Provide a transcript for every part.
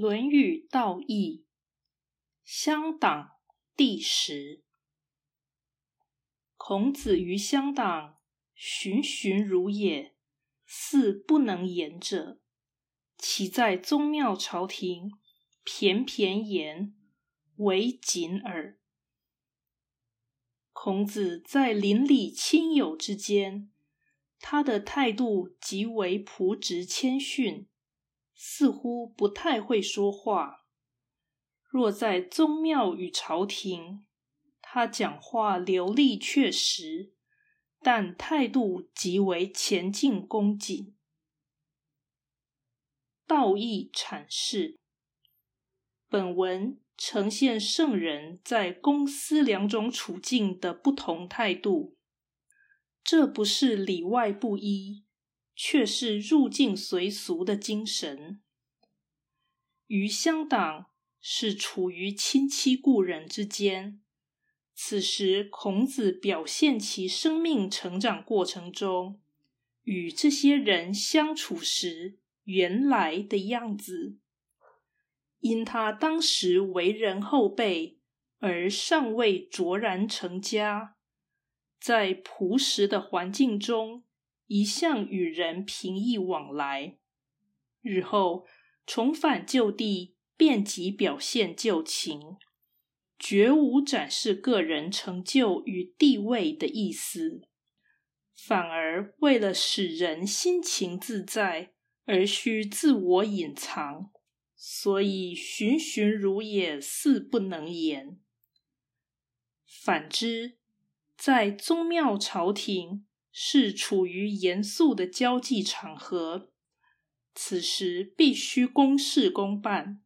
《论语·道义·乡党》第十。孔子于乡党，循循如也，似不能言者。其在宗庙朝廷，翩翩言，为谨耳。孔子在邻里亲友之间，他的态度极为朴直谦逊。似乎不太会说话。若在宗庙与朝廷，他讲话流利确实，但态度极为前进恭谨。道义阐释本文呈现圣人在公私两种处境的不同态度，这不是里外不一。却是入境随俗的精神。于乡党是处于亲戚故人之间，此时孔子表现其生命成长过程中与这些人相处时原来的样子。因他当时为人后辈，而尚未卓然成家，在朴实的环境中。一向与人平易往来，日后重返旧地，便即表现旧情，绝无展示个人成就与地位的意思，反而为了使人心情自在，而需自我隐藏，所以循循如也，似不能言。反之，在宗庙朝廷。是处于严肃的交际场合，此时必须公事公办，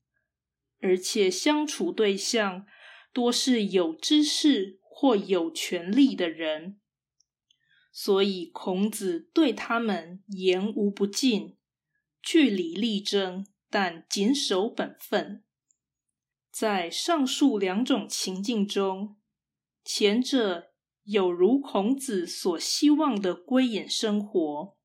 而且相处对象多是有知识或有权力的人，所以孔子对他们言无不尽，据理力争，但谨守本分。在上述两种情境中，前者。有如孔子所希望的归隐生活，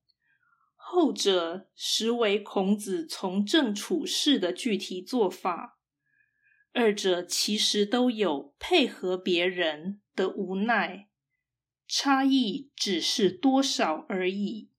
后者实为孔子从政处事的具体做法。二者其实都有配合别人的无奈，差异只是多少而已。